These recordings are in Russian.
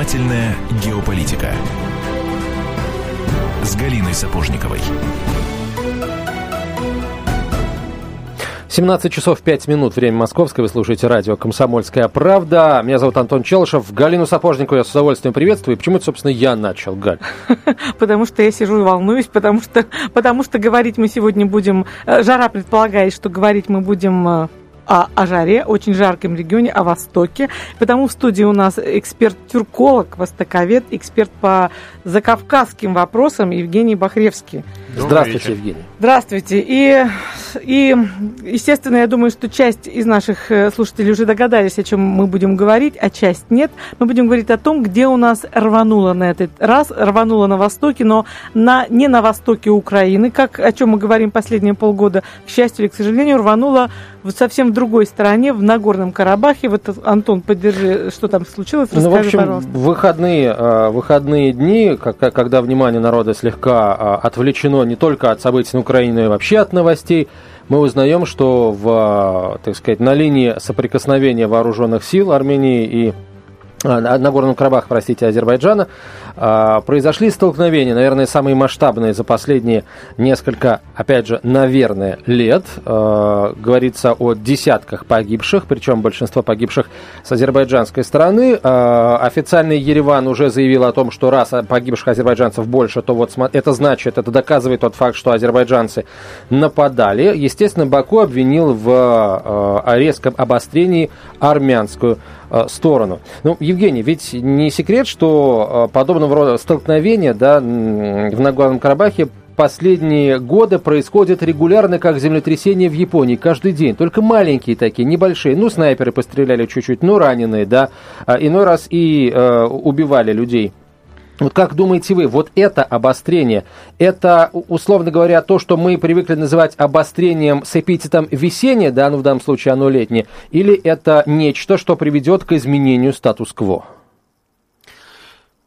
Занимательная геополитика с Галиной Сапожниковой. 17 часов 5 минут, время московское. Вы слушаете радио «Комсомольская правда». Меня зовут Антон Челышев. Галину Сапожникову я с удовольствием приветствую. И почему это, собственно, я начал, Галь? Потому что я сижу и волнуюсь, потому что, потому что говорить мы сегодня будем... Э, жара предполагает, что говорить мы будем э, о, о жаре, очень жарком регионе, о Востоке. Потому в студии у нас эксперт-тюрколог, востоковед, эксперт по закавказским вопросам Евгений Бахревский. Здравствуйте, Евгений. Здравствуйте. И, и, естественно, я думаю, что часть из наших э, слушателей уже догадались, о чем мы будем говорить, а часть нет. Мы будем говорить о том, где у нас рвануло на этот раз, рвануло на востоке, но на, не на востоке Украины, как о чем мы говорим последние полгода, к счастью или к сожалению, рвануло совсем в другой стороне, в Нагорном Карабахе. Вот, Антон, поддержи, что там случилось, расскажи, ну, в общем, пожалуйста. Выходные, э, выходные дни, когда внимание народа слегка э, отвлечено не только от событий на Украине, но и вообще от новостей, мы узнаем, что в, так сказать, на линии соприкосновения вооруженных сил Армении и а, Нагорном Карабах, простите, Азербайджана, а, произошли столкновения, наверное, самые масштабные за последние несколько, опять же, наверное, лет. А, говорится о десятках погибших, причем большинство погибших с азербайджанской стороны. Официальный Ереван уже заявил о том, что раз погибших азербайджанцев больше, то вот это значит, это доказывает тот факт, что азербайджанцы нападали. Естественно, Баку обвинил в резком обострении армянскую сторону. Ну, Евгений, ведь не секрет, что э, подобного рода столкновения да, в Нагорном Карабахе последние годы происходят регулярно, как землетрясения в Японии, каждый день. Только маленькие такие, небольшие. Ну, снайперы постреляли чуть-чуть, ну, раненые, да. А иной раз и э, убивали людей. Вот как думаете вы, вот это обострение, это, условно говоря, то, что мы привыкли называть обострением с эпитетом весеннее, да, ну в данном случае оно летнее, или это нечто, что приведет к изменению статус-кво?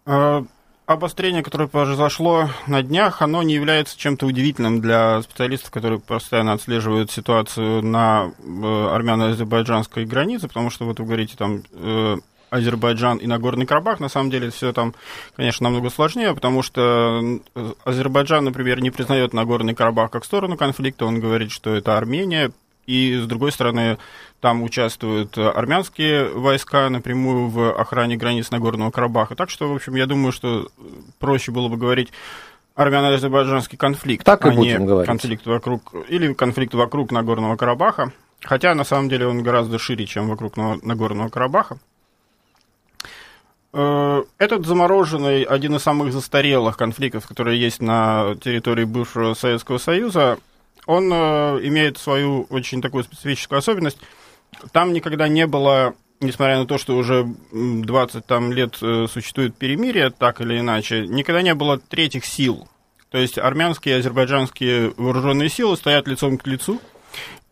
А, обострение, которое произошло на днях, оно не является чем-то удивительным для специалистов, которые постоянно отслеживают ситуацию на э, армяно-азербайджанской границе, потому что вот вы говорите там э, Азербайджан и Нагорный Карабах, на самом деле все там, конечно, намного сложнее, потому что Азербайджан, например, не признает Нагорный Карабах как сторону конфликта, он говорит, что это Армения, и, с другой стороны, там участвуют армянские войска напрямую в охране границ Нагорного Карабаха. Так что, в общем, я думаю, что проще было бы говорить армяно-азербайджанский конфликт, так а не говорить. конфликт вокруг, или конфликт вокруг Нагорного Карабаха. Хотя, на самом деле, он гораздо шире, чем вокруг Нагорного Карабаха. Э, этот замороженный, один из самых застарелых конфликтов, которые есть на территории бывшего Советского Союза, он э, имеет свою очень такую специфическую особенность. Там никогда не было, несмотря на то, что уже 20 там, лет э, существует перемирие, так или иначе, никогда не было третьих сил. То есть армянские и азербайджанские вооруженные силы стоят лицом к лицу,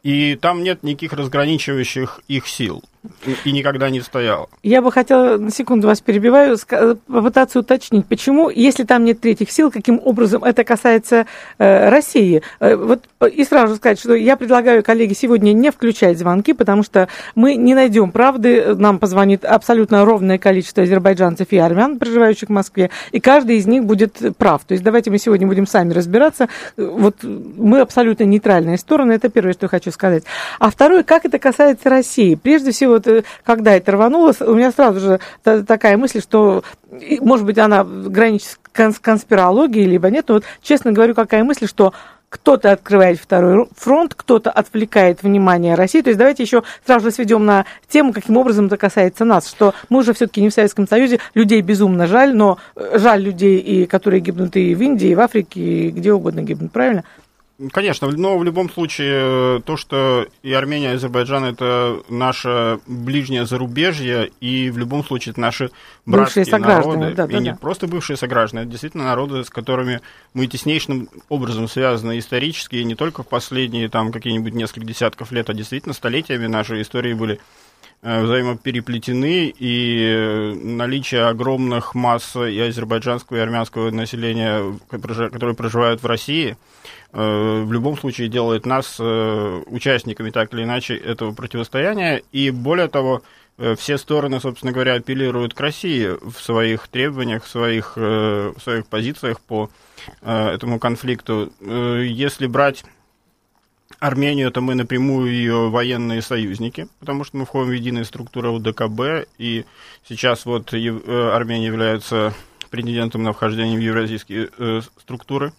и там нет никаких разграничивающих их сил. И никогда не стояла. Я бы хотела, на секунду вас перебиваю, попытаться уточнить, почему, если там нет третьих сил, каким образом это касается э, России. Э, вот и сразу сказать, что я предлагаю, коллеги, сегодня не включать звонки, потому что мы не найдем правды. Нам позвонит абсолютно ровное количество азербайджанцев и армян, проживающих в Москве, и каждый из них будет прав. То есть давайте мы сегодня будем сами разбираться. Вот мы абсолютно нейтральные стороны, это первое, что я хочу сказать. А второе, как это касается России. Прежде всего, вот э, когда это рвануло, у меня сразу же такая мысль, что, может быть, она граничит с конспирологией, либо нет, но вот, честно говорю, какая мысль, что кто-то открывает второй фронт, кто-то отвлекает внимание России. То есть давайте еще сразу же сведем на тему, каким образом это касается нас, что мы уже все-таки не в Советском Союзе, людей безумно жаль, но э, жаль людей, и, которые гибнут и в Индии, и в Африке, и где угодно гибнут, правильно? Конечно, но в любом случае э, то, что и Армения, и Азербайджан это наше ближнее зарубежье, и в любом случае это наши братские бывшие народы, да, да, и не да. просто бывшие сограждане, это действительно народы, с которыми мы теснейшим образом связаны исторически, и не только в последние там какие-нибудь несколько десятков лет, а действительно столетиями нашей истории были э, взаимопереплетены, и э, наличие огромных масс и азербайджанского, и армянского населения, которые проживают в России – в любом случае делает нас э, участниками так или иначе этого противостояния. И более того, все стороны, собственно говоря, апеллируют к России в своих требованиях, в своих, в своих позициях по этому конфликту. Если брать Армению, то мы напрямую ее военные союзники, потому что мы входим в единую структуру ДКБ, и сейчас вот Армения является претендентом на вхождение в евразийские э, структуры.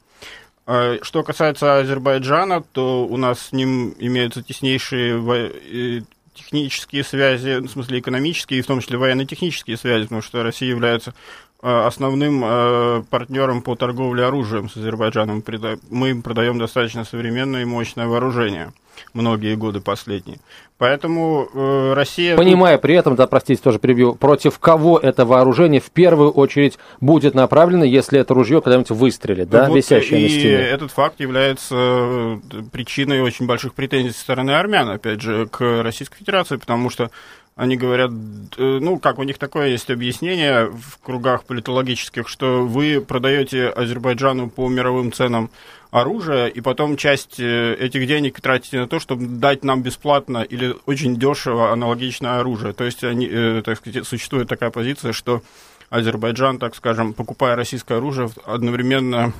А, что касается Азербайджана, то у нас с ним имеются теснейшие технические связи, в смысле экономические, и в том числе военно-технические связи, потому что Россия является основным э, партнером по торговле оружием с Азербайджаном. Мы им продаем достаточно современное и мощное вооружение многие годы последние. Поэтому э, Россия... Понимая при этом, да, простите, тоже перебью, против кого это вооружение в первую очередь будет направлено, если это ружье когда-нибудь выстрелит, да, вот висящее и на стене? этот факт является э, причиной очень больших претензий со стороны армян, опять же, к Российской Федерации, потому что они говорят, э, ну, как у них такое есть объяснение в кругах политологических, что вы продаете Азербайджану по мировым ценам оружие, и потом часть э, этих денег тратите на то, чтобы дать нам бесплатно или очень дешево аналогичное оружие. То есть, они, э, так сказать, существует такая позиция, что Азербайджан, так скажем, покупая российское оружие, одновременно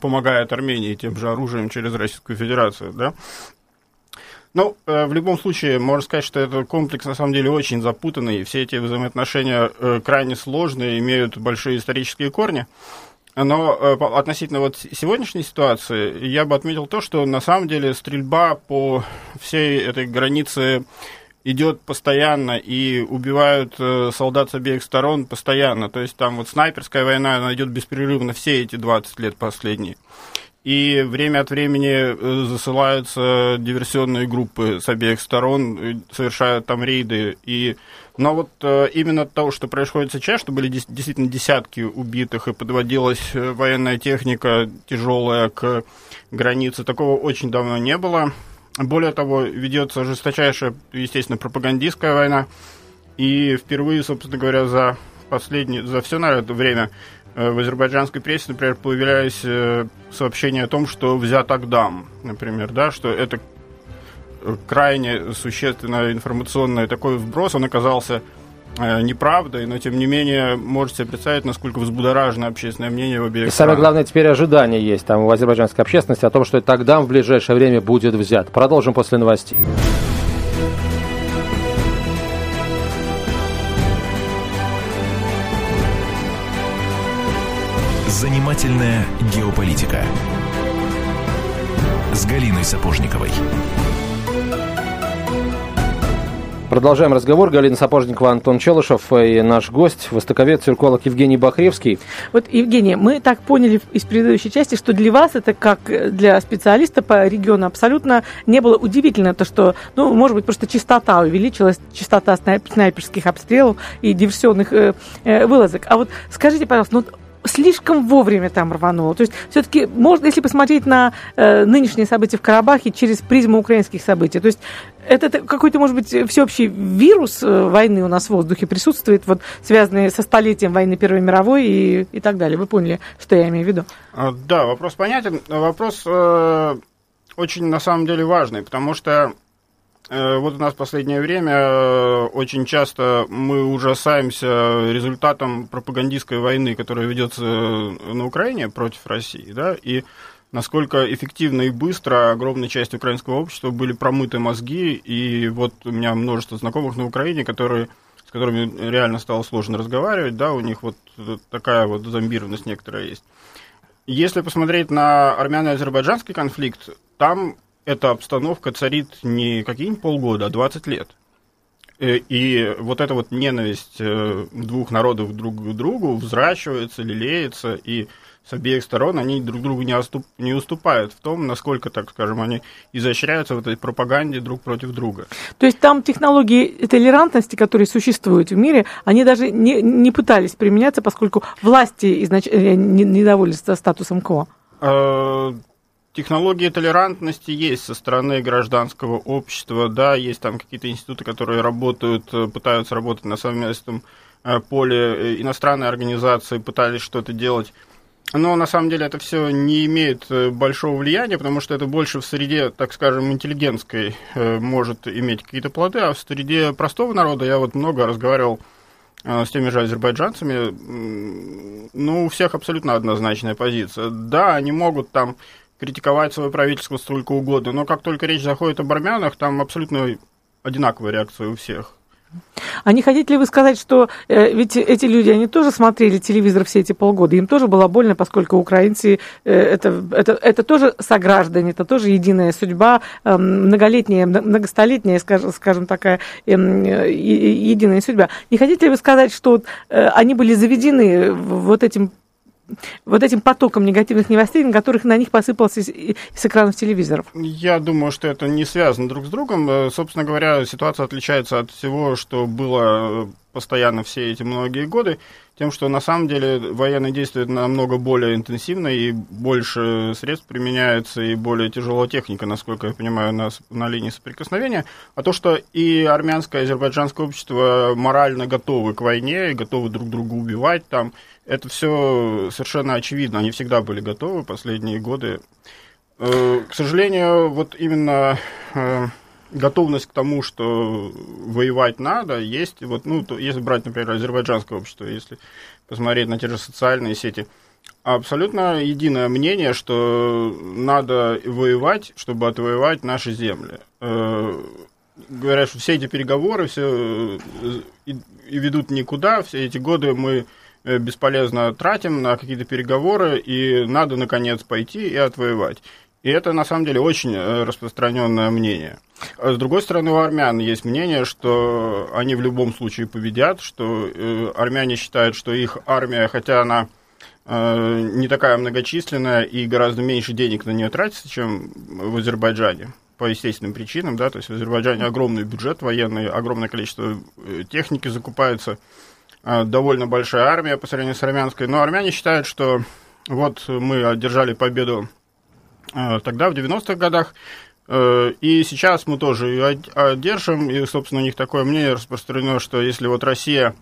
помогает Армении тем же оружием через Российскую Федерацию, да? Ну, в любом случае, можно сказать, что этот комплекс на самом деле очень запутанный, и все эти взаимоотношения крайне сложные, имеют большие исторические корни. Но э, относительно вот сегодняшней ситуации, я бы отметил то, что на самом деле стрельба по всей этой границе идет постоянно и убивают э, солдат с обеих сторон постоянно. То есть там вот снайперская война, она идет беспрерывно все эти 20 лет последние. И время от времени э, засылаются диверсионные группы с обеих сторон, совершают там рейды. И но вот э, именно того, что происходит сейчас, что были действительно десятки убитых и подводилась э, военная техника тяжелая к границе, такого очень давно не было. Более того, ведется жесточайшая, естественно, пропагандистская война. И впервые, собственно говоря, за последнее, за все, наверное, время э, в азербайджанской прессе, например, появлялись э, сообщения о том, что взят Агдам, например, да, что это крайне существенный информационный такой вброс, он оказался э, неправдой, но тем не менее можете представить, насколько взбудоражено общественное мнение в обеих И самое главное, теперь ожидания есть там у азербайджанской общественности о том, что тогда в ближайшее время будет взят. Продолжим после новостей. Занимательная геополитика с Галиной Сапожниковой. Продолжаем разговор. Галина Сапожникова, Антон Челышев и наш гость, востоковед, цирколог Евгений Бахревский. Вот, Евгений, мы так поняли из предыдущей части, что для вас это, как для специалиста по региону, абсолютно не было удивительно то, что, ну, может быть, просто частота увеличилась, частота снайперских обстрелов и диверсионных э, э, вылазок. А вот скажите, пожалуйста, ну, слишком вовремя там рвануло. То есть все-таки можно, если посмотреть на э, нынешние события в Карабахе через призму украинских событий, то есть это какой-то, может быть, всеобщий вирус э, войны у нас в воздухе присутствует, вот связанный со столетием войны Первой мировой и, и так далее. Вы поняли, что я имею в виду? А, да, вопрос понятен. Вопрос э, очень, на самом деле, важный, потому что вот у нас в последнее время э, очень часто мы ужасаемся результатом пропагандистской войны, которая ведется э, на Украине против России, да, и насколько эффективно и быстро огромная часть украинского общества были промыты мозги, и вот у меня множество знакомых на Украине, которые, с которыми реально стало сложно разговаривать, да, у них вот такая вот зомбированность некоторая есть. Если посмотреть на армяно-азербайджанский конфликт, там эта обстановка царит не какие-нибудь полгода, а 20 лет. Э, и вот эта вот ненависть э, двух народов друг к другу взращивается, лелеется, и с обеих сторон они друг другу не, оступ, не уступают в том, насколько, так скажем, они изощряются в этой пропаганде друг против друга. То есть там технологии толерантности, которые существуют в мире, они даже не, не пытались применяться, поскольку власти изнач... Э, недовольны статусом КО? Технологии толерантности есть со стороны гражданского общества, да, есть там какие-то институты, которые работают, э, пытаются работать на совместном э, поле, э, иностранные организации пытались что-то делать. Но на самом деле это все не имеет большого влияния, потому что это больше в среде, так скажем, интеллигентской может иметь какие-то плоды, а в среде простого народа я вот много разговаривал с теми же азербайджанцами, ну, у всех абсолютно однозначная позиция. Да, они могут там критиковать свое правительство столько угодно, но как только речь заходит об армянах, там абсолютно одинаковая реакция у всех. А не хотите ли вы сказать, что э, ведь эти люди, они тоже смотрели телевизор все эти полгода, им тоже было больно, поскольку украинцы э, это, это, это тоже сограждане, это тоже единая судьба, э, многолетняя, многостолетняя, скажем, скажем такая, э, единая судьба. Не хотите ли вы сказать, что э, они были заведены вот этим вот этим потоком негативных новостей, на которых на них посыпался из, из экранов телевизоров? Я думаю, что это не связано друг с другом. Э, собственно говоря, ситуация отличается от всего, что было э, постоянно все эти многие годы, тем, что на самом деле военные действия намного более интенсивно и больше средств применяется, и более тяжелая техника, насколько я понимаю, на, на линии соприкосновения. А то, что и армянское, и азербайджанское общество морально готовы к войне, готовы друг друга убивать там, это все совершенно очевидно. Они всегда были готовы последние годы. Э, к сожалению, вот именно э, готовность к тому, что воевать надо, есть. Вот, ну, то, если брать, например, азербайджанское общество, если посмотреть на те же социальные сети, абсолютно единое мнение, что надо воевать, чтобы отвоевать наши земли. Э, говорят, что все эти переговоры все и ведут никуда, все эти годы мы бесполезно тратим на какие-то переговоры, и надо, наконец, пойти и отвоевать. И это, на самом деле, очень э, распространенное мнение. А с другой стороны, у армян есть мнение, что они в любом случае победят, что э, армяне считают, что их армия, хотя она не такая многочисленная и гораздо меньше денег на нее тратится, чем в Азербайджане, по естественным причинам, да, то есть в Азербайджане огромный бюджет военный, огромное количество техники закупается, Э, довольно большая армия по сравнению с армянской. Но армяне считают, что вот мы одержали победу э, тогда, в 90-х годах, э, и сейчас мы тоже ее одержим, и, собственно, у них такое мнение распространено, что если вот Россия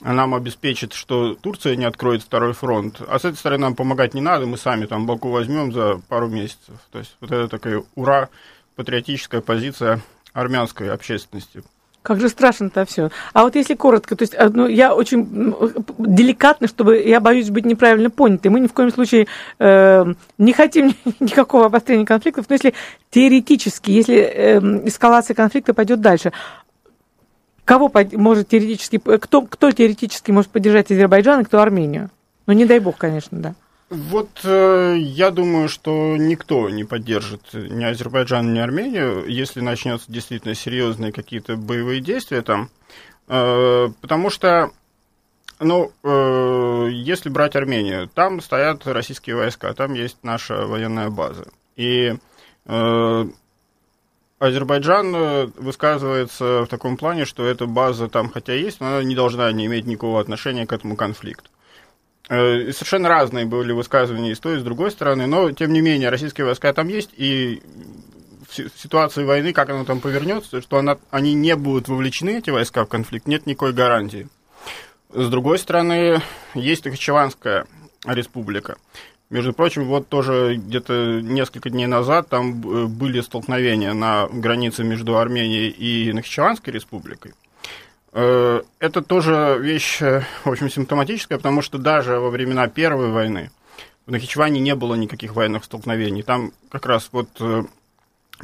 нам обеспечит, что Турция не откроет второй фронт, а с этой стороны нам помогать не надо, мы сами там Баку возьмем за пару месяцев. То есть вот это такая ура, патриотическая позиция армянской общественности. Как же страшно-то все. А вот если коротко, то есть э, ну, я очень деликатно, чтобы я боюсь быть неправильно понятой. Мы ни в коем случае э, не хотим никакого обострения конфликтов, но если теоретически, если э, эскалация конфликта пойдет дальше, кого может теоретически, кто, кто теоретически может поддержать Азербайджан и кто Армению? Ну, не дай бог, конечно, да. Вот э, я думаю, что никто не поддержит ни Азербайджан, ни Армению, если начнется действительно серьезные какие-то боевые действия там. Э, потому что, ну, э, если брать Армению, там стоят российские войска, там есть наша военная база. И э, Азербайджан высказывается в таком плане, что эта база там хотя есть, но она не должна не иметь никакого отношения к этому конфликту. Э, совершенно разные были высказывания и с той, и с другой стороны, но, тем не менее, российские войска там есть, и в ситуации войны, как она там повернется, что она, они не будут вовлечены, эти войска, в конфликт, нет никакой гарантии. С другой стороны, есть Нахичеванская республика. Между прочим, вот тоже где-то несколько дней назад там были столкновения на границе между Арменией и Нахичеванской республикой. Э, это тоже вещь, э, в общем, симптоматическая, потому что даже во времена Первой войны в Нахичеване не было никаких военных столкновений. Там как раз вот э,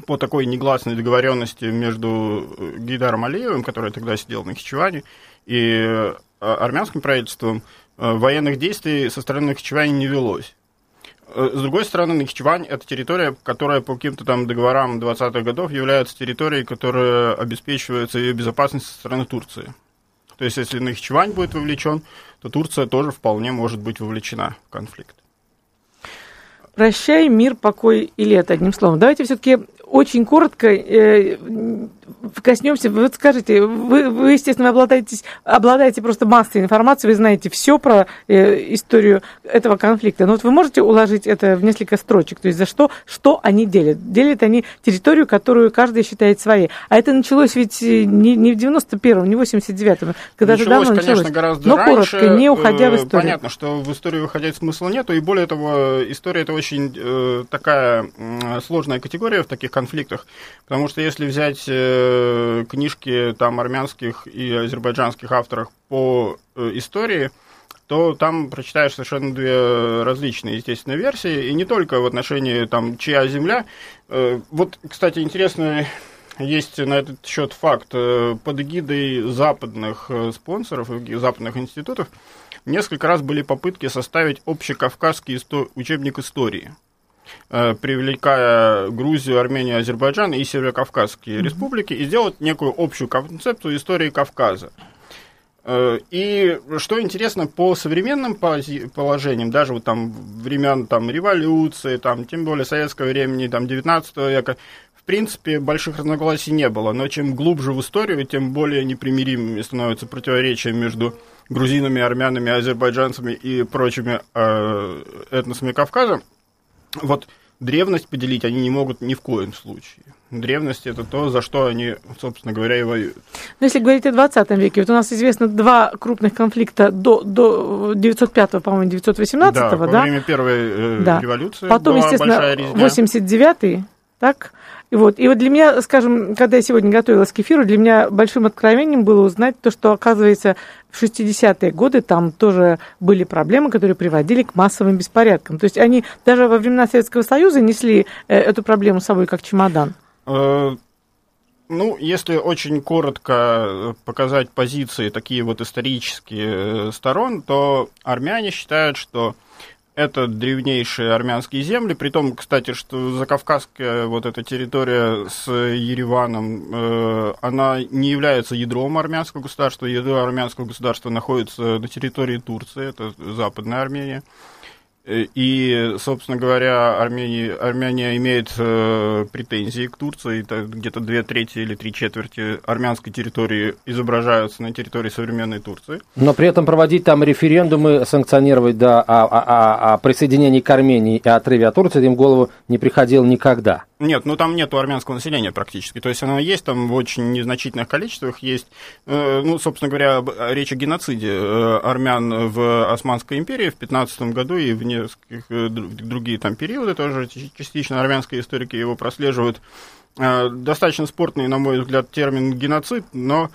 по такой негласной договоренности между Гейдаром Алиевым, который тогда сидел в Нахичеване, и армянским правительством, военных действий со стороны Нахичевани не велось. Э, с другой стороны, Нахичевань – это территория, которая по каким-то там договорам 20-х годов является территорией, которая обеспечивается ее безопасность со стороны Турции. То есть, если Нахичевань будет вовлечен, то Турция тоже вполне может быть вовлечена в конфликт. Прощай, мир, покой и лето, одним словом. Давайте все-таки очень коротко э, коснемся. Вот скажите, вы, вы естественно, обладаете, обладаете просто массой информации, вы знаете все про э, историю этого конфликта. Но вот вы можете уложить это в несколько строчек? То есть за что, что они делят? Делят они территорию, которую каждый считает своей. А это началось ведь не, не в 91-м, не в 89-м, когда началось, давно конечно, началось. гораздо Но раньше. коротко, не уходя в Э, историю. Понятно, что в историю выходить смысла нету, и более того, история это очень э, такая сложная категория в таких конфликтах, потому что если взять э, книжки там армянских и азербайджанских авторов по э, истории, то там прочитаешь совершенно две различные, естественно, версии, и не только в отношении там чья земля. Э, Вот, кстати, интересно, есть на этот счет факт. Э, Под эгидой западных э, спонсоров и западных институтов несколько раз были попытки составить общекавказский исто- учебник истории привлекая Грузию, Армению, Азербайджан и Северокавказские республики, и сделать некую общую концепцию истории Кавказа. Э, И что интересно, по современным положениям, даже вот там времен там, революции, там, тем более советского времени, там, 19 века, в принципе, больших разногласий не было. Но чем глубже в историю, тем более непримиримыми становятся противоречия между грузинами, армянами, азербайджанцами и прочими э, этносами Кавказа. Вот древность поделить они не могут ни в коем случае. Древность это то, за что они, собственно говоря, и воюют. Но если говорить о 20 веке, вот у нас известно два крупных конфликта до, до 905, по-моему, 918, да, да? во время первой э, Да. революции Потом, была естественно, большая резня. 89-й, так? Вот, и вот для меня, скажем, когда я сегодня готовилась к эфиру, для меня большим откровением было узнать то, что, оказывается, в 60-е годы там тоже были проблемы, которые приводили к массовым беспорядкам. То есть они даже во времена Советского Союза несли э, эту проблему с собой как чемодан. Э, Ну, если очень коротко э, показать позиции такие вот исторические сторон, то армяне считают, что это древнейшие армянские земли, при том, кстати, что закавказская вот эта территория с Ереваном, э, она не является ядром армянского государства, ядро армянского государства находится на территории Турции, это западная Армения. И, собственно говоря, Армения, Армения имеет э, претензии к Турции. Где-то две трети или три четверти армянской территории изображаются на территории современной Турции. Но при этом проводить там референдумы, санкционировать да, о, о- о- о присоединении к Армении и отрыве от Турции им голову не приходило никогда. Нет, ну там нету армянского населения практически. То есть оно есть там в очень незначительных количествах. Есть, э, ну, собственно говоря, речь о геноциде э, армян в Османской империи в 15 году и в нескольких э, дру- другие там периоды тоже частично армянские историки его прослеживают. Достаточно спорный, на мой взгляд, термин геноцид, но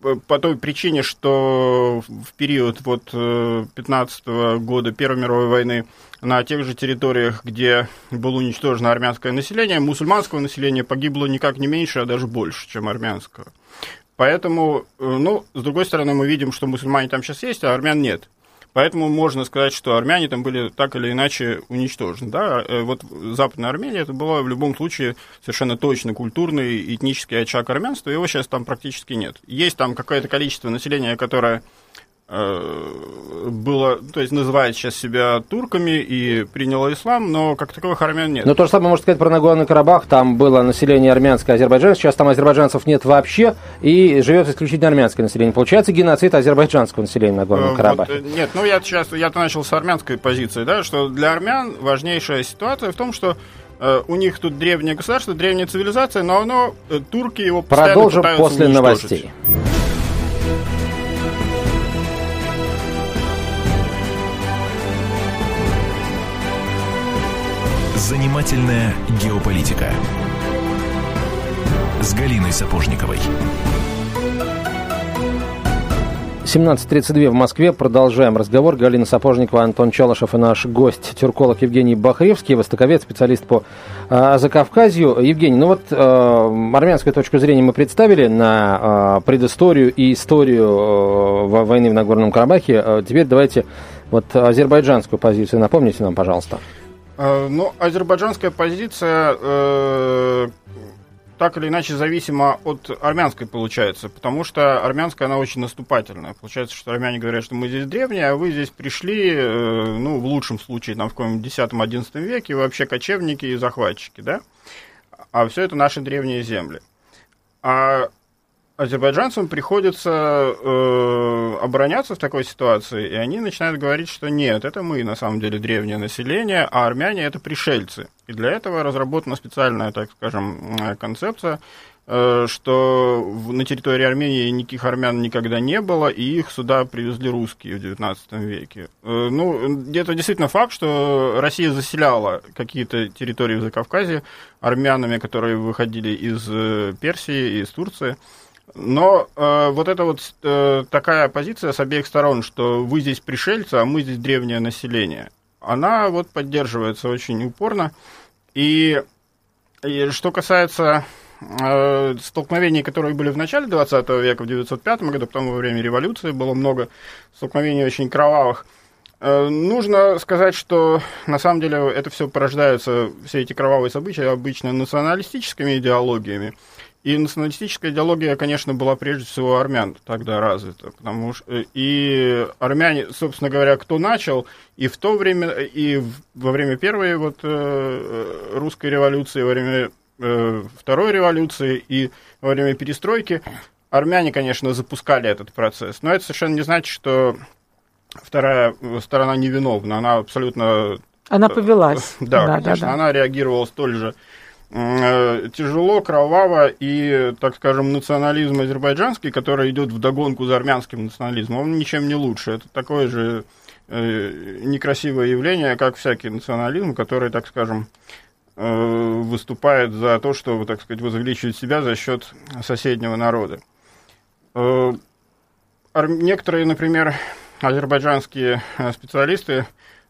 по- по той причине, что в период вот 15 года Первой мировой войны на тех же территориях, где было уничтожено армянское население, мусульманского населения погибло никак не меньше, а даже больше, чем армянского. Поэтому, э, ну, с другой стороны, мы видим, что мусульмане там сейчас есть, а армян нет. Поэтому можно сказать, что армяне там были так или иначе уничтожены. Да? Э, Вот Западная Армения это была в любом случае совершенно точно культурный этнический очаг армянства, его сейчас там практически нет. Есть там какое-то количество населения, которое было, то есть называет сейчас себя турками и приняло ислам, но как таковых армян нет. Но то же самое можно сказать про Нагорный Карабах. Там было население армянское, азербайджанское. Сейчас там азербайджанцев нет вообще. И живет исключительно армянское население. Получается геноцид азербайджанского населения на Э, Нагорном вот, э, нет, ну я сейчас я-то начал с армянской позиции, да, что для армян важнейшая ситуация в том, что э, у них тут древнее государство, древняя цивилизация, но оно, э, турки его Продолжим после новостей. Занимательная геополитика с Галиной Сапожниковой. 17.32 в Москве. Продолжаем разговор. Галина Сапожникова, Антон Челышев и наш гость, тюрколог Евгений Бахревский, востоковед, специалист по э, Закавказью. Евгений, ну вот э, армянскую точку зрения мы представили на э, предысторию и историю э, во- войны в Нагорном Карабахе. Теперь давайте вот азербайджанскую позицию напомните нам, пожалуйста. Э, Ну, азербайджанская позиция, э, так или иначе зависима от армянской получается, потому что армянская, она очень наступательная. Получается, что армяне говорят, что мы здесь древние, а вы здесь пришли, э, ну, в лучшем случае, там, в каком-нибудь 10-11 веке, вообще кочевники и захватчики, да? А все это наши древние земли. А азербайджанцам приходится э, обороняться в такой ситуации, и они начинают говорить, что нет, это мы на самом деле древнее население, а армяне это пришельцы. И для этого разработана специальная, так скажем, э, концепция, э, что на территории Армении никаких армян никогда не было, и их сюда привезли русские в XIX веке. Э, ну, это действительно факт, что Россия заселяла какие-то территории в Закавказье армянами, которые выходили из э, Персии, из Турции. Но э, вот эта вот э, такая позиция с обеих сторон, что вы здесь пришельцы, а мы здесь древнее население, она вот поддерживается очень упорно. И, и что касается э, столкновений, которые были в начале 20 века, в 1905 году, потом во время революции было много столкновений очень кровавых, э, Нужно сказать, что на самом деле это все порождается, все эти кровавые события обычно националистическими идеологиями. И националистическая идеология, конечно, была прежде всего армян тогда развита, потому что э, и армяне, собственно говоря, кто начал, и в то время, и во время первой вот э, русской революции, во время э, второй революции и во время перестройки, армяне, конечно, запускали этот процесс. Но это совершенно не значит, что вторая сторона невиновна, она абсолютно... Она повелась. Да, да конечно, да, да. она реагировала столь же Э, тяжело, кроваво и, так скажем, национализм азербайджанский, который идет в догонку за армянским национализмом, он ничем не лучше. Это такое же э, некрасивое явление, как всякий национализм, который, так скажем, э, выступает за то, чтобы, так сказать, возвеличивать себя за счет соседнего народа. Э, некоторые, например, азербайджанские э, специалисты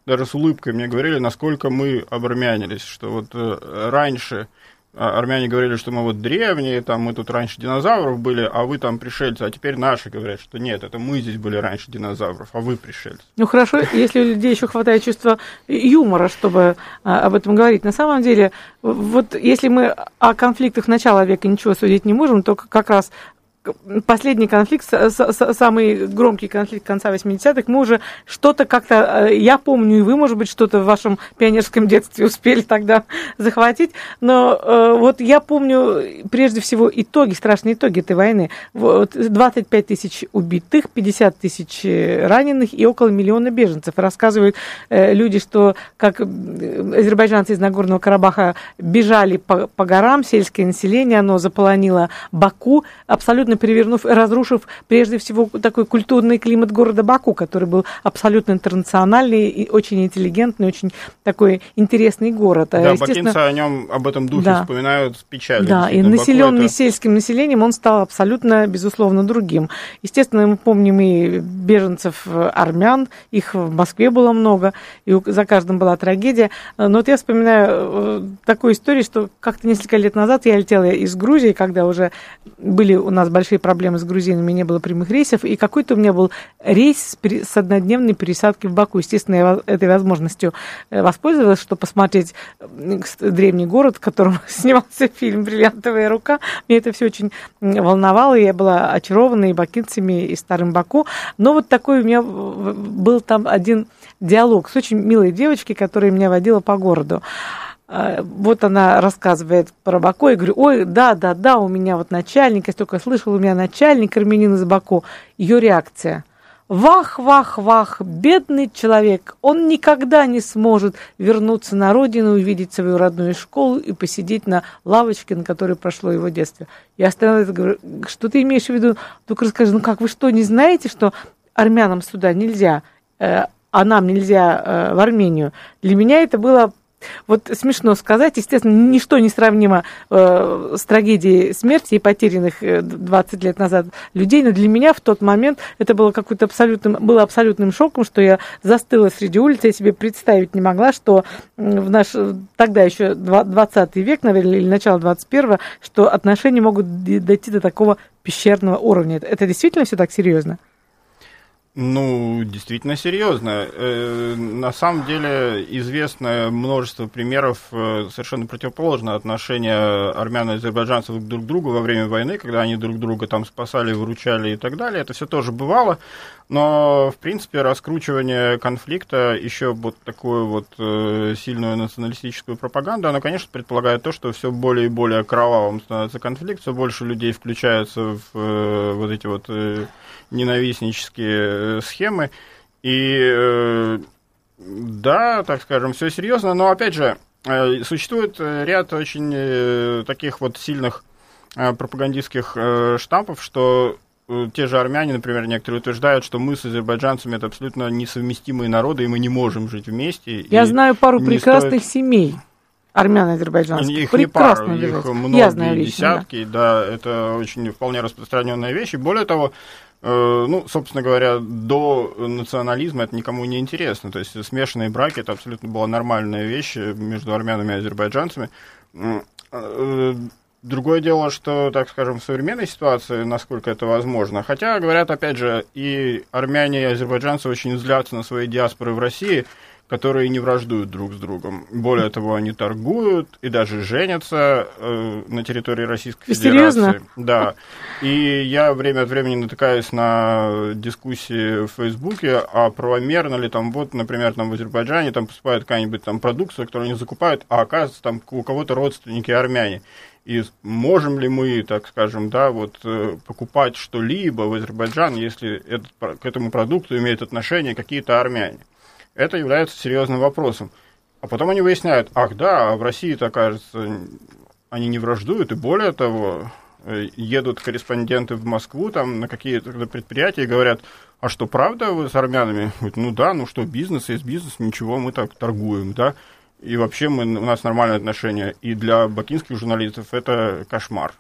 даже с улыбкой мне говорили, насколько мы обармянились, что вот э, раньше а, армяне говорили, что мы вот древние, там мы тут раньше динозавров были, а вы там пришельцы, а теперь наши говорят, что нет, это мы здесь были раньше динозавров, а вы пришельцы. Ну хорошо, если у людей еще хватает чувства юмора, чтобы а, об этом говорить. На самом деле, вот если мы о конфликтах начала века ничего судить не можем, то как раз последний конфликт, самый громкий конфликт конца 80-х, мы уже что-то как-то, э, я помню, и вы, может быть, что-то в вашем пионерском детстве успели тогда захватить, но э, вот я помню прежде всего итоги, страшные итоги этой войны. Вот 25 тысяч убитых, 50 тысяч раненых и около миллиона беженцев. Рассказывают э, люди, что как азербайджанцы из Нагорного Карабаха бежали по, по горам, сельское население, оно заполонило Баку, абсолютно перевернув, разрушив прежде всего такой культурный климат города Баку, который был абсолютно интернациональный и очень интеллигентный, очень такой интересный город. Да, бакинцы о нем, об этом духе да. вспоминают с печалью. Да, и населенный это... сельским населением он стал абсолютно, безусловно, другим. Естественно, мы помним и беженцев э, армян, их в Москве было много, и за каждым была трагедия. Но вот я вспоминаю э, такую историю, что как-то несколько лет назад я летела из Грузии, когда уже были у нас большие проблемы с грузинами, не было прямых рейсов, и какой-то у меня был рейс с однодневной пересадки в Баку. Естественно, я этой возможностью э, воспользовалась, чтобы посмотреть древний город, в котором снимался фильм «Бриллиантовая рука». Мне это все очень волновало, и я была очарована и бакинцами, и старым Баку. Но вот такой у меня был там один диалог с очень милой девочкой, которая меня водила по городу. А, вот она рассказывает про Баку, и говорю, ой, да, да, да, у меня вот начальник, я только слышал, у меня начальник армянин из Баку. Ее реакция. Вах, вах, вах, бедный человек, он никогда не сможет вернуться на родину, увидеть свою родную школу и посидеть на лавочке, на которой прошло его детство. Я остановилась говорю, что ты имеешь в виду? Только расскажи, ну как, вы что, не знаете, что армянам сюда нельзя, э, а нам нельзя э, в Армению? Для меня это было вот смешно сказать, естественно, ничто не сравнимо э, с трагедией смерти и потерянных 20 э, лет назад людей, но для меня в тот момент это было какой-то абсолютным, было абсолютным шоком, что я застыла среди улицы, я себе представить не могла, что в наш, тогда еще 20 век, наверное, или начало 21 что отношения могут дойти до такого пещерного уровня. Это действительно все так серьезно? Ну, действительно серьезно. Э, на самом деле известно множество примеров э, совершенно противоположного отношения армян и азербайджанцев друг к другу во время войны, когда они друг друга там спасали, выручали и так далее. Это все тоже бывало. Но, в принципе, раскручивание конфликта, еще вот такую вот э, сильную националистическую пропаганду, оно, конечно, предполагает то, что все более и более кровавым становится конфликт, все больше людей включаются в э, вот эти вот э, ненавистнические э, схемы. И э, да, так скажем, все серьезно, но опять же, э, существует ряд очень таких вот сильных пропагандистских штампов, что те же армяне, например, некоторые утверждают, что мы с азербайджанцами это абсолютно несовместимые народы, и мы не можем жить вместе. Я знаю пару прекрасных стоит... семей армян азербайджанских. Их не пару, их многие Я знаю лично, десятки, да. да, это очень вполне распространенная вещь. И более того, э, ну, собственно говоря, до национализма это никому не интересно. То есть смешанные браки это абсолютно была нормальная вещь между армянами и азербайджанцами. Другое дело, что, так скажем, в современной ситуации, насколько это возможно, хотя, говорят, опять же, и армяне, и азербайджанцы очень злятся на свои диаспоры в России, которые не враждуют друг с другом. Более того, они торгуют и даже женятся э, на территории Российской Федерации. Серьезно? Да. И я время от времени натыкаюсь на дискуссии в Фейсбуке, а правомерно ли там, вот, например, там в Азербайджане там поступает какая-нибудь там продукция, которую они закупают, а оказывается там у кого-то родственники армяне и можем ли мы, так скажем, да, вот э, покупать что-либо в Азербайджан, если этот, к этому продукту имеют отношение какие-то армяне. Это является серьезным вопросом. А потом они выясняют, ах да, а в России-то, кажется, они не враждуют, и более того, э, едут корреспонденты в Москву там на какие-то предприятия и говорят, а что, правда вы с армянами? Говорят, ну да, ну что, бизнес есть бизнес, ничего, мы так торгуем, да. И вообще мы, у нас нормальные отношения. И для бакинских журналистов это кошмар.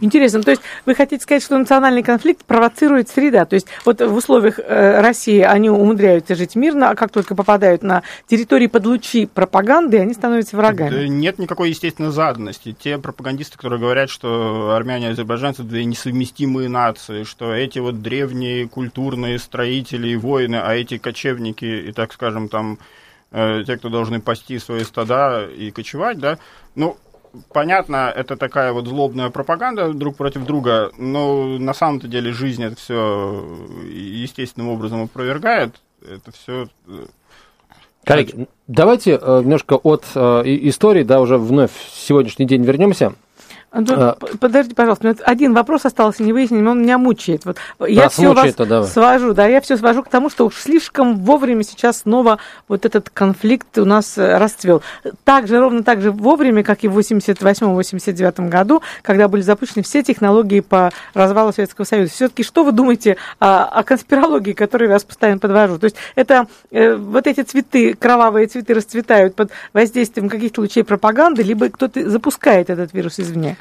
Интересно, то есть вы хотите сказать, что национальный конфликт провоцирует среда? То есть вот в условиях э, России они умудряются жить мирно, а как только попадают на территории под лучи пропаганды, они становятся врагами? Да нет никакой, естественно, заданности. Те пропагандисты, которые говорят, что армяне и азербайджанцы две несовместимые нации, что эти вот древние культурные строители и воины, а эти кочевники и, так скажем, там Э, те, кто должны пасти свои стада и кочевать, да, ну, понятно, это такая вот злобная пропаганда друг против друга, но на самом-то деле жизнь это все естественным образом опровергает. Это все э, Коллеги, давайте э, немножко от истории, да, уже вновь в сегодняшний день вернемся. Антон, а... подожди, пожалуйста, один вопрос остался не выясненным, он меня мучает. Вот я все вас давай. свожу, да, я все свожу к тому, что уж слишком вовремя сейчас снова вот этот конфликт у нас э, расцвел. Так же, ровно так же вовремя, как и в 88-89 году, когда были запущены все технологии по развалу Советского Союза. Все-таки что вы думаете о, о конспирологии, которую я вас постоянно подвожу? То есть это э, вот эти цветы, кровавые цветы расцветают под воздействием каких-то лучей пропаганды, либо кто-то запускает этот вирус извне?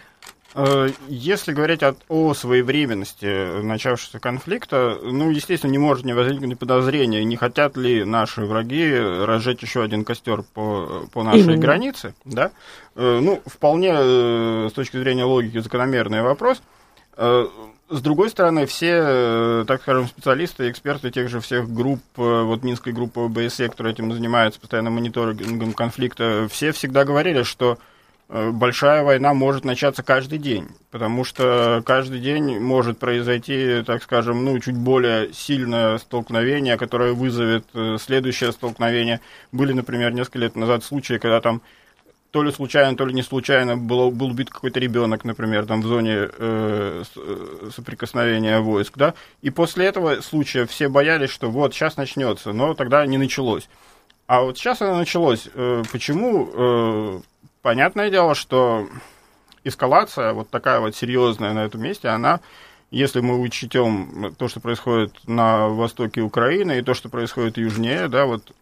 Э, если говорить о, о своевременности начавшегося конфликта, ну, естественно, не может не возникнуть подозрения, не хотят ли наши враги разжечь еще один костер по, по нашей Именно. границе, да? Э, ну, вполне э, с точки зрения логики закономерный вопрос. С другой стороны, все, так скажем, специалисты, эксперты тех же всех групп, вот Минской группы ОБСЕ, которая этим занимается, постоянно мониторингом конфликта, все всегда говорили, что большая война может начаться каждый день, потому что каждый день может произойти, так скажем, ну, чуть более сильное столкновение, которое вызовет э, следующее столкновение. Были, например, несколько лет назад случаи, когда там то ли случайно, то ли не случайно был, был убит какой-то ребенок, например, там в зоне э, э, соприкосновения войск, да, и после этого случая все боялись, что вот сейчас начнется, но тогда не началось. А вот сейчас оно началось. Почему? Понятное дело, что эскалация, вот такая вот серьезная на этом месте, она, если мы учтем то, что происходит на востоке Украины и то, что происходит южнее, да, вот,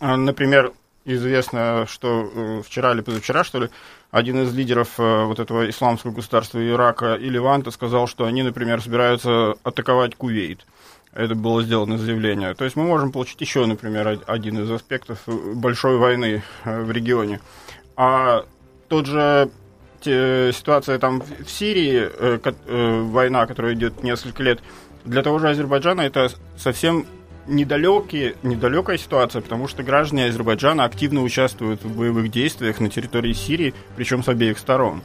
а, например, известно, что э, вчера или позавчера, что ли, один из лидеров э, вот этого исламского государства Ирака и Ливанта сказал, что они, например, собираются атаковать Кувейт. Это было сделано заявление. То есть мы можем получить еще, например, один из аспектов большой войны э, в регионе. А тот же ситуация там в Сирии, э, э, война, которая идет несколько лет, для того же Азербайджана это совсем недалекие, недалекая ситуация, потому что граждане Азербайджана активно участвуют в боевых действиях на территории Сирии, причем с обеих сторон.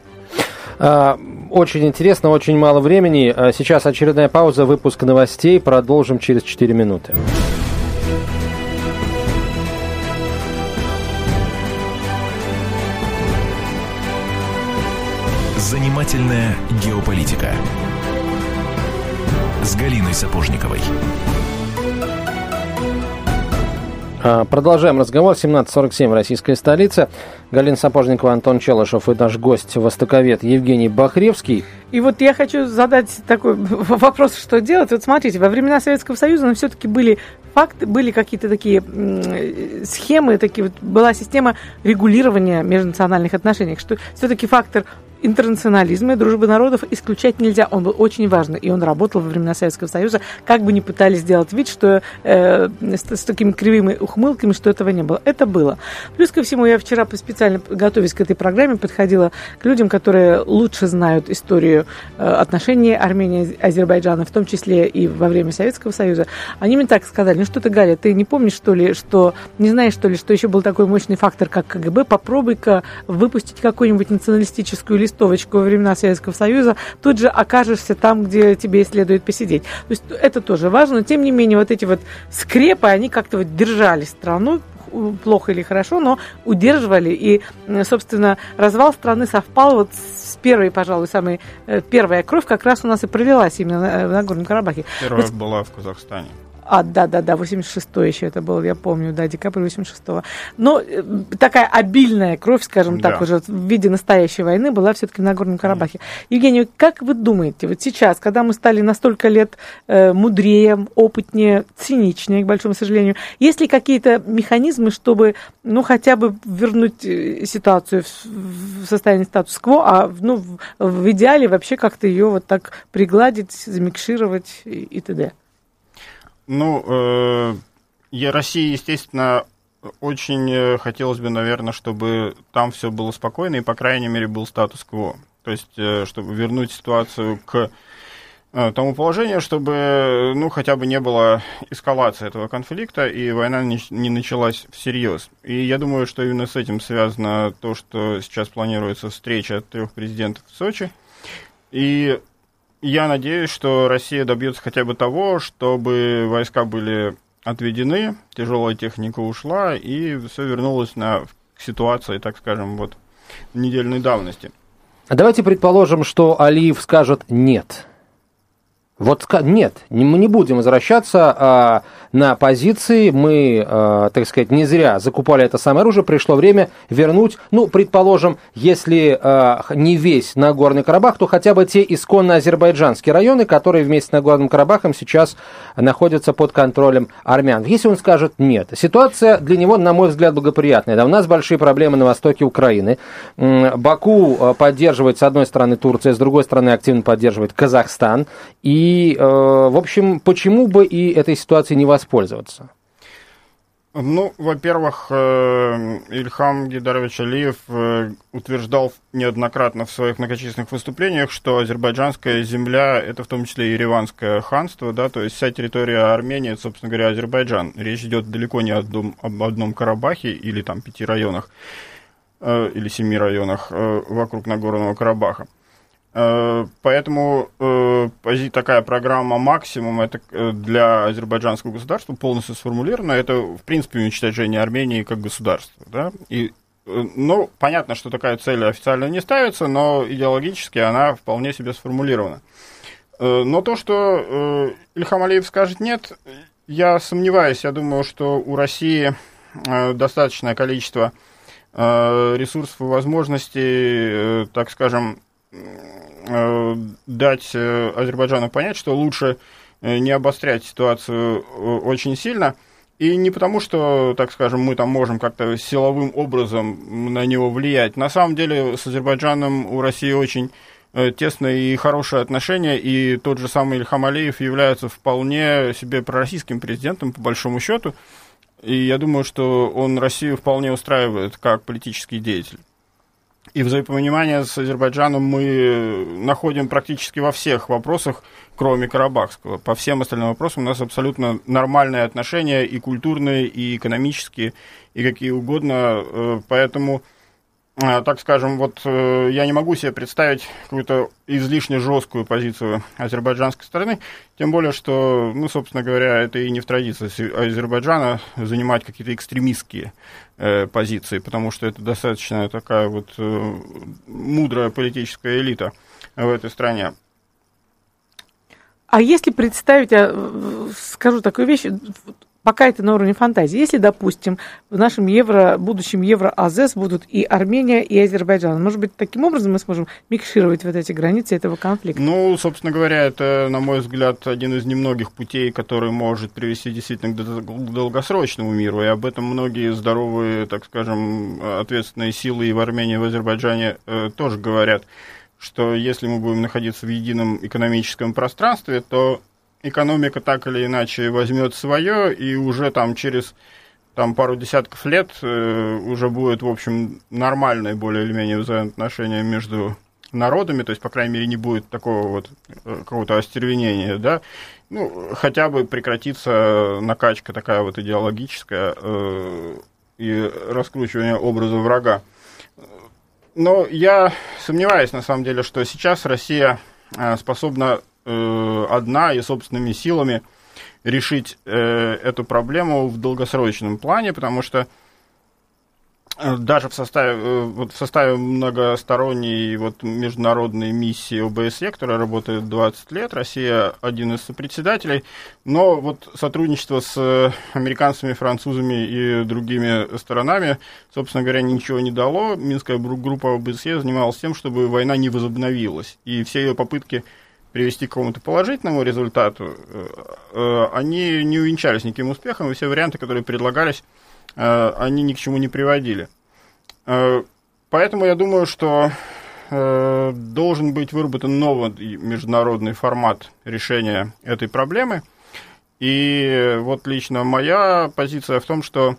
А, очень интересно, очень мало времени. А, сейчас очередная пауза, выпуск новостей. Продолжим через 4 минуты. Занимательная геополитика с Галиной Сапожниковой. А, продолжаем разговор. 17.47, российская столица. Галина Сапожникова, Антон Челышев и наш гость, востоковед Евгений Бахревский. И вот я хочу задать такой вопрос, что делать. Вот смотрите, во времена Советского Союза ну, все-таки были факты, были какие-то такие схемы, такие вот, была система регулирования межнациональных отношений, что все-таки фактор интернационализма и дружбы народов исключать нельзя. Он был очень важный, и он работал во времена Советского Союза, как бы ни пытались сделать вид, что э, с, с такими кривыми ухмылками, что этого не было. Это было. Плюс ко всему, я вчера специально, готовясь к этой программе, подходила к людям, которые лучше знают историю э, отношений Армении и Азербайджана, в том числе и во время Советского Союза. Они мне так сказали, ну что ты, Галя, ты не помнишь, что ли, что, не знаешь, что ли, что еще был такой мощный фактор, как КГБ, попробуй-ка выпустить какую-нибудь националистическую листовочку во времена Советского Союза, тут же окажешься там, где тебе следует посидеть. То есть это тоже важно, но тем не менее вот эти вот скрепы, они как-то вот держали страну, плохо или хорошо, но удерживали. И, собственно, развал страны совпал вот с первой, пожалуй, самой э, первая кровь как раз у нас и пролилась именно на Горном Карабахе. Первая вот, была в Казахстане. А, да-да-да, 86-й еще это был, я помню, да, декабрь 86-го. Но э, такая обильная кровь, скажем да. так, уже в виде настоящей войны была все-таки на Горном Карабахе. Mm. Евгений, как вы думаете, вот сейчас, когда мы стали на столько лет э, мудрее, опытнее, циничнее, к большому сожалению, есть ли какие-то механизмы, чтобы, ну, хотя бы вернуть э, ситуацию в, в состояние статус-кво, а, ну, в, в идеале вообще как-то ее вот так пригладить, замикшировать и, и т.д.? Ну, э, я России, естественно, очень э, хотелось бы, наверное, чтобы там все было спокойно и, по крайней мере, был статус-кво. То есть, э, чтобы вернуть ситуацию к э, тому положению, чтобы, ну, хотя бы не было эскалации этого конфликта и война не, не началась всерьез. И я думаю, что именно с этим связано то, что сейчас планируется встреча трех президентов в Сочи. И я надеюсь, что Россия добьется хотя бы того, чтобы войска были отведены, тяжелая техника ушла, и все вернулось на к ситуации, так скажем, вот недельной давности. А давайте предположим, что Алиев скажет нет. Вот нет, мы не будем возвращаться а, на позиции. Мы, а, так сказать, не зря закупали это самое оружие. Пришло время вернуть, ну, предположим, если а, не весь Нагорный Карабах, то хотя бы те исконно азербайджанские районы, которые вместе с Нагорным Карабахом сейчас находятся под контролем армян. Если он скажет нет, ситуация для него, на мой взгляд, благоприятная. Да, у нас большие проблемы на востоке Украины. Баку а, поддерживает, с одной стороны, Турция, с другой стороны, активно поддерживает Казахстан. И и, э, в общем, почему бы и этой ситуации не воспользоваться? Ну, во-первых, э, Ильхам Гидарович Алиев э, утверждал неоднократно в своих многочисленных выступлениях, что азербайджанская земля – это в том числе и Ереванское ханство, да, то есть вся территория Армении, это, собственно говоря, Азербайджан. Речь идет далеко не одном, об одном Карабахе или там пяти районах, или семи районах вокруг Нагорного Карабаха. Э, поэтому э, такая программа максимум это э, для азербайджанского государства полностью сформулирована. Это, в принципе, уничтожение Армении как государства. Да? И, ну, понятно, что такая цель официально не ставится, но идеологически она вполне себе сформулирована. Но то, что Ильхам Алиев скажет нет, я сомневаюсь. Я думаю, что у России достаточное количество ресурсов и возможностей, так скажем, дать э, Азербайджану понять, что лучше э, не обострять ситуацию очень сильно. И не потому, что, так скажем, мы там можем как-то силовым образом на него влиять. На самом деле с Азербайджаном у России очень тесные и хорошие отношения, и тот же самый Ильхам Алиев является вполне себе пророссийским президентом, по большому счету. И я думаю, что он Россию вполне устраивает как политический деятель. И взаимопонимание с Азербайджаном мы находим практически во всех вопросах, кроме Карабахского. По всем остальным вопросам у нас абсолютно нормальные отношения и культурные, и экономические, и какие угодно. Э, поэтому так скажем, вот э, я не могу себе представить какую-то излишне жесткую позицию азербайджанской стороны, тем более, что, ну, собственно говоря, это и не в традиции Азербайджана занимать какие-то экстремистские э, позиции, потому что это достаточно такая вот э, мудрая политическая элита в этой стране. А если представить, скажу такую вещь, пока это на уровне фантазии. Если, допустим, в нашем евро, будущем евро-АЗС будут и Армения, и Азербайджан, может быть, таким образом мы сможем микшировать вот эти границы этого конфликта? Ну, собственно говоря, это, на мой взгляд, один из немногих путей, который может привести действительно к долгосрочному миру, и об этом многие здоровые, так скажем, ответственные силы и в Армении, и в Азербайджане э, тоже говорят что если мы будем находиться в едином экономическом пространстве, то экономика так или иначе возьмет свое, и уже там через там пару десятков лет э, уже будет, в общем, нормальное более или менее взаимоотношение между народами, то есть, по крайней мере, не будет такого вот э, какого-то остервенения, да, ну, хотя бы прекратится накачка такая вот идеологическая э, и раскручивание образа врага. Но я сомневаюсь, на самом деле, что сейчас Россия э, способна одна и собственными силами решить э, эту проблему в долгосрочном плане, потому что э, даже в составе, вот в составе многосторонней вот международной миссии ОБСЕ, которая работает 20 лет, Россия один из сопредседателей, но вот сотрудничество с американцами, французами и другими сторонами, собственно говоря, ничего не дало. Минская группа ОБСЕ занималась тем, чтобы война не возобновилась, и все ее попытки привести к какому-то положительному результату, э, э, они не увенчались никаким успехом, и все варианты, которые предлагались, э, они ни к чему не приводили. Поэтому я думаю, что должен быть выработан новый международный формат решения этой проблемы. И вот лично моя позиция в том, что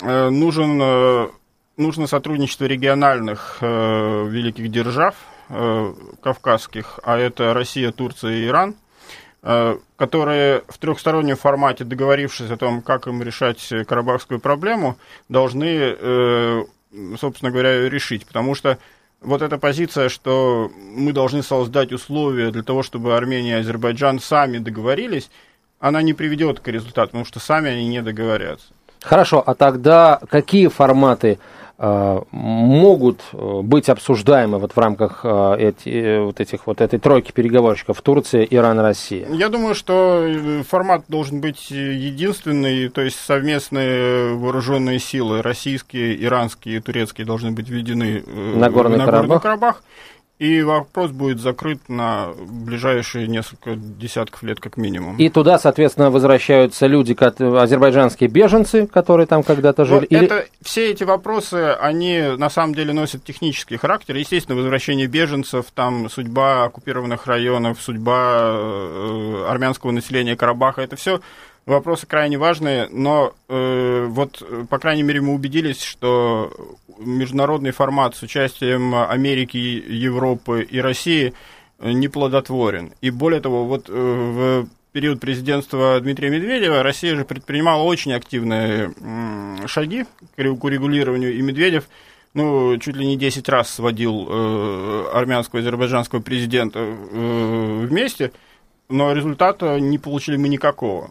нужен, нужно сотрудничество региональных великих держав, Э, кавказских, а это Россия, Турция и Иран, э, которые в трехстороннем формате, договорившись о том, как им решать карабахскую проблему, должны, э, собственно говоря, решить. Потому что вот эта позиция, что мы должны создать условия для того, чтобы Армения и Азербайджан сами договорились, она не приведет к результату, потому что сами они не договорятся. Хорошо, а тогда какие форматы Э, могут э, быть обсуждаемы вот в рамках э, эти, вот этих вот этой тройки переговорщиков Турция, Иран, Россия? Я думаю, что формат должен быть единственный, то есть совместные вооруженные силы российские, иранские и турецкие должны быть введены на Горный, на Карабах. Карабах и вопрос будет закрыт на ближайшие несколько десятков лет как минимум. И туда, соответственно, возвращаются люди, азербайджанские беженцы, которые там когда-то жили? Или... Это, все эти вопросы, они на самом деле носят технический характер. Естественно, возвращение беженцев, там судьба оккупированных районов, судьба э, армянского населения Карабаха, это все вопросы крайне важные, но э, вот, по крайней мере, мы убедились, что международный формат с участием Америки, Европы и России неплодотворен. И более того, вот э, в период президентства Дмитрия Медведева Россия же предпринимала очень активные шаги к урегулированию, и Медведев ну, чуть ли не 10 раз сводил э, армянского и азербайджанского президента э, вместе, но результата не получили мы никакого.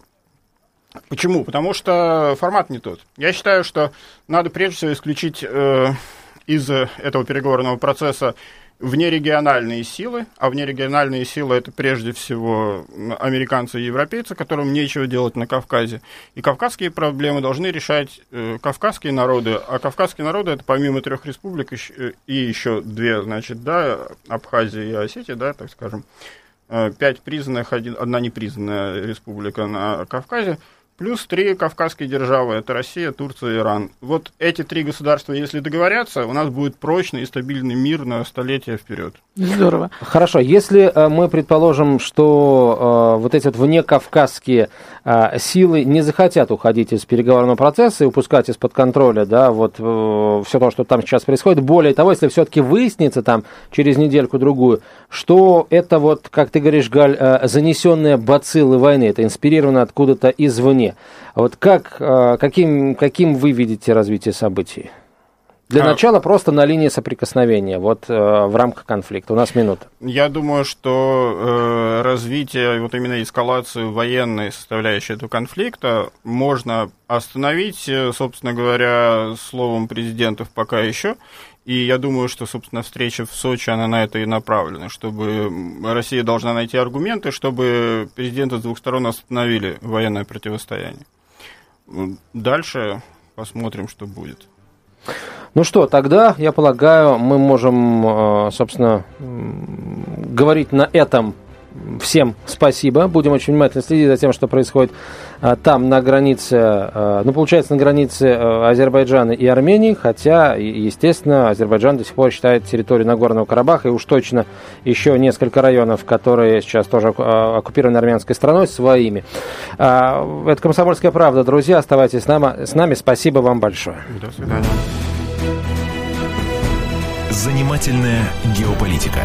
Почему? Потому что формат не тот. Я считаю, что надо прежде всего исключить э, из этого переговорного процесса внерегиональные силы, а внерегиональные силы это прежде всего американцы и европейцы, которым нечего делать на Кавказе. И кавказские проблемы должны решать э, кавказские народы, а кавказские народы это помимо трех республик э, и еще две, значит, да, Абхазия и Осетия, да, так скажем, э, пять признанных, один, одна непризнанная республика на Кавказе – плюс три кавказские державы, это Россия, Турция и Иран. Вот эти три государства, если договорятся, у нас будет прочный и стабильный мир на столетия вперед. Здорово. Хорошо, если э, мы предположим, что э, вот эти вот внекавказские э, силы не захотят уходить из переговорного процесса и упускать из-под контроля, да, вот э, все то, что там сейчас происходит, более того, если все-таки выяснится там через недельку-другую, что это вот, как ты говоришь, Галь, э, занесенные бациллы войны, это инспирировано откуда-то извне. Вот как, э, каким, каким вы видите развитие событий? Для А. начала просто на линии соприкосновения, вот э, в рамках конфликта. У нас минута. Я думаю, что э, развитие, вот именно эскалацию военной составляющей этого конфликта можно остановить, собственно говоря, словом президентов пока еще. И я думаю, что, собственно, встреча в Сочи, она на это и направлена, чтобы Россия должна найти аргументы, чтобы президенты с двух сторон остановили военное противостояние. Дальше посмотрим, что будет. Ну что, тогда, я полагаю, мы можем, э, собственно, говорить на этом всем спасибо. Будем очень внимательно следить за тем, что происходит э, там, на границе, э, ну, получается, на границе э, Азербайджана и Армении, хотя, естественно, Азербайджан до сих пор считает территорию Нагорного Карабаха и уж точно еще несколько районов, которые сейчас тоже оккупированы армянской страной, своими. А, Это «Комсомольская правда», друзья, оставайтесь с нами. С нами. Спасибо вам большое. До свидания. Занимательная геополитика.